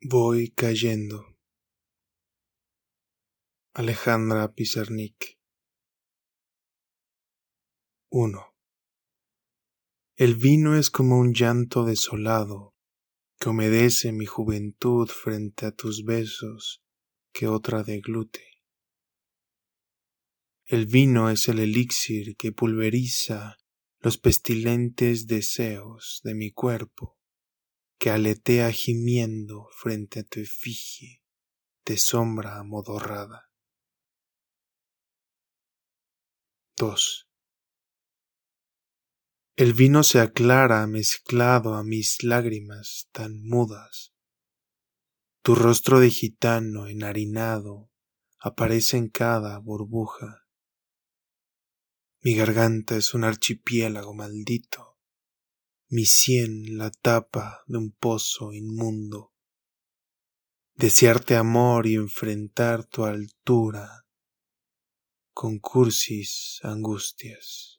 Voy cayendo. Alejandra Pizarnik 1. El vino es como un llanto desolado que humedece mi juventud frente a tus besos que otra deglute. El vino es el elixir que pulveriza los pestilentes deseos de mi cuerpo que aletea gimiendo frente a tu efigie de sombra amodorrada. 2. El vino se aclara mezclado a mis lágrimas tan mudas. Tu rostro de gitano enharinado aparece en cada burbuja. Mi garganta es un archipiélago maldito mi sien la tapa de un pozo inmundo. Desearte amor y enfrentar tu altura con cursis angustias.